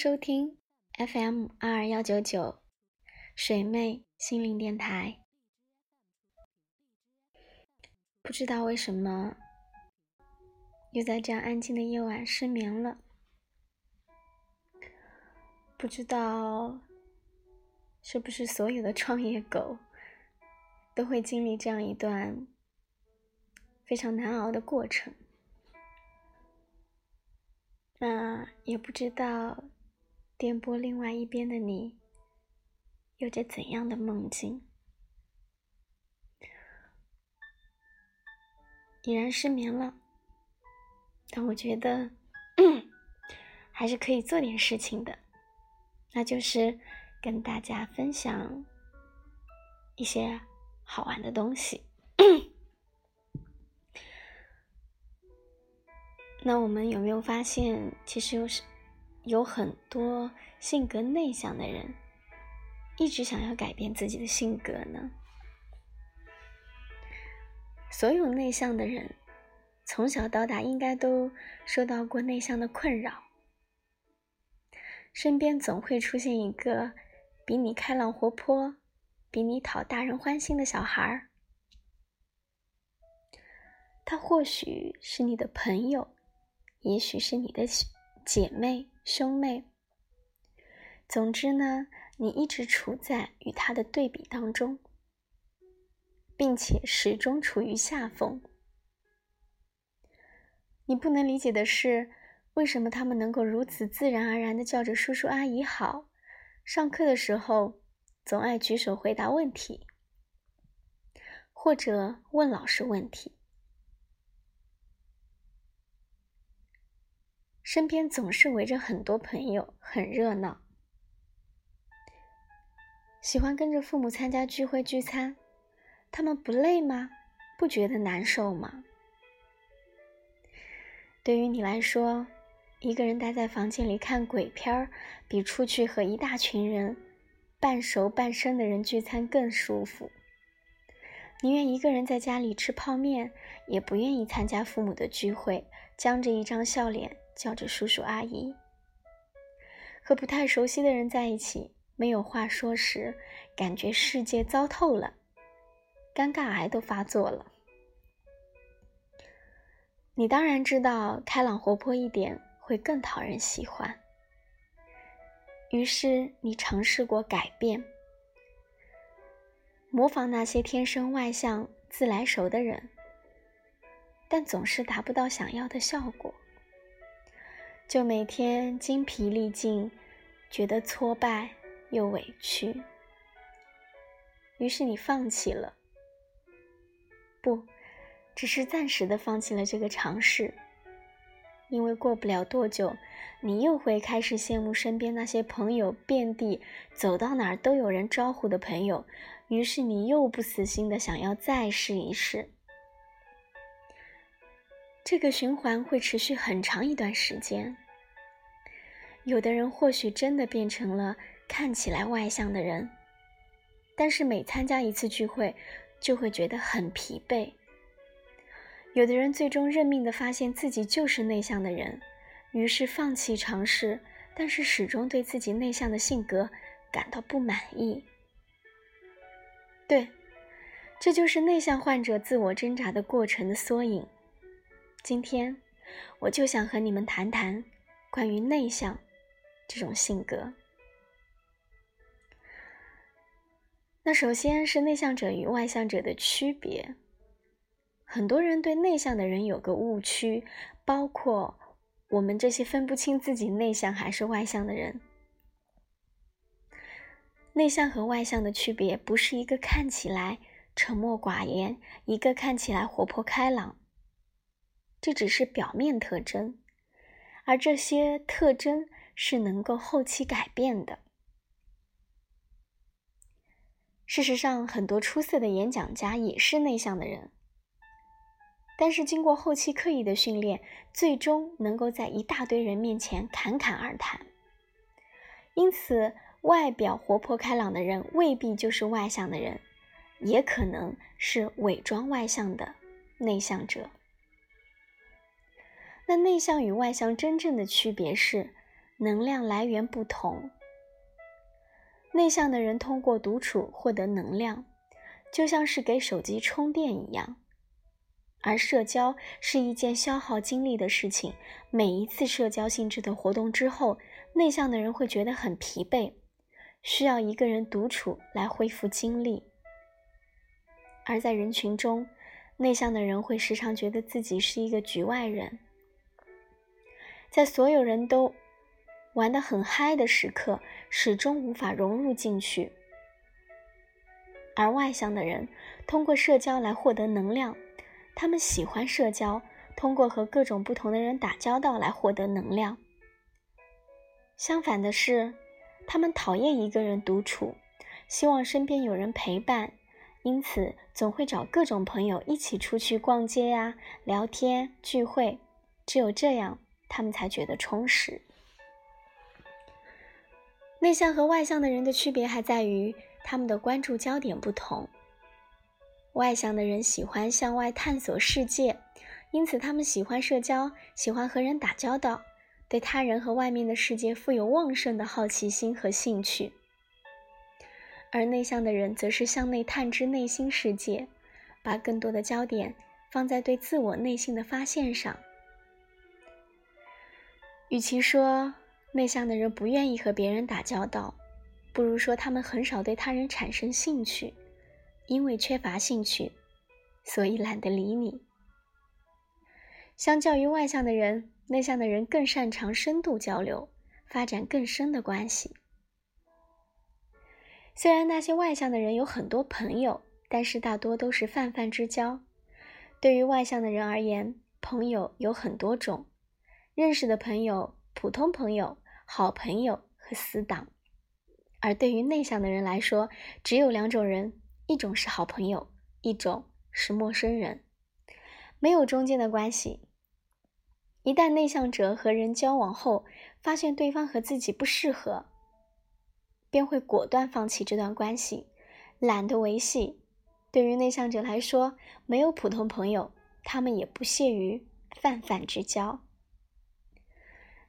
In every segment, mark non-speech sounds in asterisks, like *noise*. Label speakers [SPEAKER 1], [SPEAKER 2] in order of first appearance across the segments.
[SPEAKER 1] 收听 FM 二二幺九九水妹心灵电台。不知道为什么，又在这样安静的夜晚失眠了。不知道是不是所有的创业狗都会经历这样一段非常难熬的过程。那也不知道电波另外一边的你有着怎样的梦境？已然失眠了，但我觉得 *coughs* 还是可以做点事情的，那就是跟大家分享一些好玩的东西。*coughs* 那我们有没有发现，其实有是有很多性格内向的人，一直想要改变自己的性格呢？所有内向的人，从小到大应该都受到过内向的困扰，身边总会出现一个比你开朗活泼、比你讨大人欢心的小孩儿，他或许是你的朋友。也许是你的姐妹、兄妹。总之呢，你一直处在与他的对比当中，并且始终处于下风。你不能理解的是，为什么他们能够如此自然而然的叫着叔叔阿姨好，上课的时候总爱举手回答问题，或者问老师问题。身边总是围着很多朋友，很热闹。喜欢跟着父母参加聚会聚餐，他们不累吗？不觉得难受吗？对于你来说，一个人待在房间里看鬼片儿，比出去和一大群人、半熟半生的人聚餐更舒服。宁愿一个人在家里吃泡面，也不愿意参加父母的聚会，僵着一张笑脸。叫着叔叔阿姨，和不太熟悉的人在一起，没有话说时，感觉世界糟透了，尴尬癌都发作了。你当然知道，开朗活泼一点会更讨人喜欢。于是你尝试过改变，模仿那些天生外向、自来熟的人，但总是达不到想要的效果。就每天精疲力尽，觉得挫败又委屈，于是你放弃了，不，只是暂时的放弃了这个尝试，因为过不了多久，你又会开始羡慕身边那些朋友遍地，走到哪儿都有人招呼的朋友，于是你又不死心的想要再试一试。这个循环会持续很长一段时间。有的人或许真的变成了看起来外向的人，但是每参加一次聚会，就会觉得很疲惫。有的人最终认命的发现自己就是内向的人，于是放弃尝试，但是始终对自己内向的性格感到不满意。对，这就是内向患者自我挣扎的过程的缩影。今天，我就想和你们谈谈关于内向这种性格。那首先是内向者与外向者的区别。很多人对内向的人有个误区，包括我们这些分不清自己内向还是外向的人。内向和外向的区别，不是一个看起来沉默寡言，一个看起来活泼开朗。这只是表面特征，而这些特征是能够后期改变的。事实上，很多出色的演讲家也是内向的人，但是经过后期刻意的训练，最终能够在一大堆人面前侃侃而谈。因此，外表活泼开朗的人未必就是外向的人，也可能是伪装外向的内向者。那内向与外向真正的区别是，能量来源不同。内向的人通过独处获得能量，就像是给手机充电一样；而社交是一件消耗精力的事情。每一次社交性质的活动之后，内向的人会觉得很疲惫，需要一个人独处来恢复精力。而在人群中，内向的人会时常觉得自己是一个局外人，在所有人都。玩得很嗨的时刻，始终无法融入进去。而外向的人通过社交来获得能量，他们喜欢社交，通过和各种不同的人打交道来获得能量。相反的是，他们讨厌一个人独处，希望身边有人陪伴，因此总会找各种朋友一起出去逛街呀、聊天、聚会。只有这样，他们才觉得充实。内向和外向的人的区别还在于他们的关注焦点不同。外向的人喜欢向外探索世界，因此他们喜欢社交，喜欢和人打交道，对他人和外面的世界富有旺盛的好奇心和兴趣。而内向的人则是向内探知内心世界，把更多的焦点放在对自我内心的发现上。与其说，内向的人不愿意和别人打交道，不如说他们很少对他人产生兴趣，因为缺乏兴趣，所以懒得理你。相较于外向的人，内向的人更擅长深度交流，发展更深的关系。虽然那些外向的人有很多朋友，但是大多都是泛泛之交。对于外向的人而言，朋友有很多种，认识的朋友。普通朋友、好朋友和死党，而对于内向的人来说，只有两种人：一种是好朋友，一种是陌生人，没有中间的关系。一旦内向者和人交往后，发现对方和自己不适合，便会果断放弃这段关系，懒得维系。对于内向者来说，没有普通朋友，他们也不屑于泛泛之交。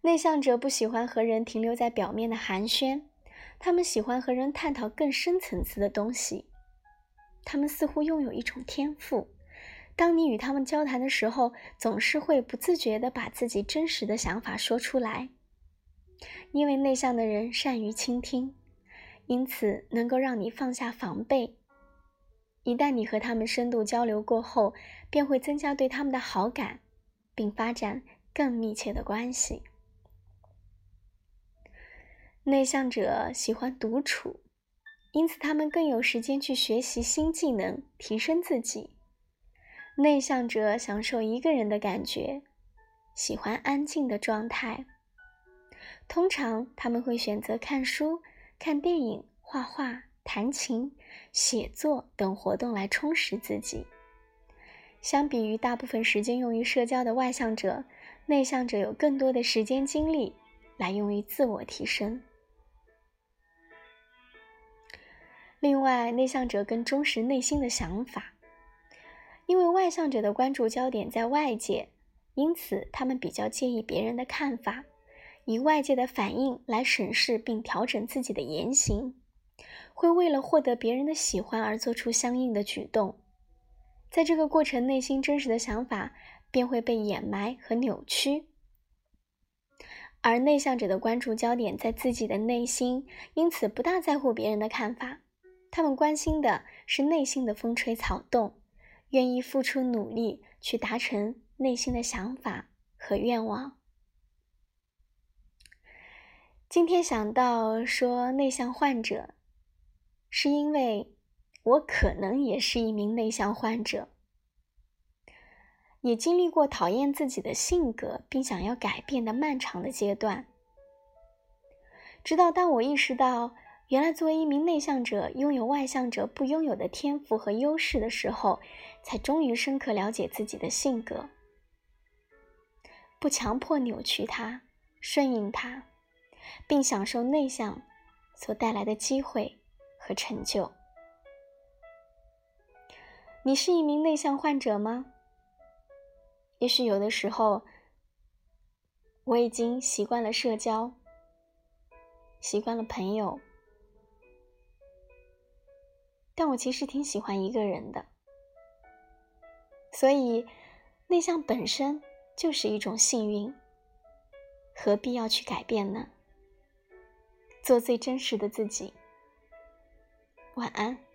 [SPEAKER 1] 内向者不喜欢和人停留在表面的寒暄，他们喜欢和人探讨更深层次的东西。他们似乎拥有一种天赋，当你与他们交谈的时候，总是会不自觉地把自己真实的想法说出来。因为内向的人善于倾听，因此能够让你放下防备。一旦你和他们深度交流过后，便会增加对他们的好感，并发展更密切的关系。内向者喜欢独处，因此他们更有时间去学习新技能，提升自己。内向者享受一个人的感觉，喜欢安静的状态。通常他们会选择看书、看电影、画画、弹琴、写作等活动来充实自己。相比于大部分时间用于社交的外向者，内向者有更多的时间精力来用于自我提升。另外，内向者更忠实内心的想法，因为外向者的关注焦点在外界，因此他们比较介意别人的看法，以外界的反应来审视并调整自己的言行，会为了获得别人的喜欢而做出相应的举动，在这个过程，内心真实的想法便会被掩埋和扭曲，而内向者的关注焦点在自己的内心，因此不大在乎别人的看法。他们关心的是内心的风吹草动，愿意付出努力去达成内心的想法和愿望。今天想到说内向患者，是因为我可能也是一名内向患者，也经历过讨厌自己的性格并想要改变的漫长的阶段，直到当我意识到。原来，作为一名内向者，拥有外向者不拥有的天赋和优势的时候，才终于深刻了解自己的性格，不强迫扭曲它，顺应它，并享受内向所带来的机会和成就。你是一名内向患者吗？也许有的时候，我已经习惯了社交，习惯了朋友，但我其实挺喜欢一个人的。所以，内向本身就是一种幸运，何必要去改变呢？做最真实的自己。晚安。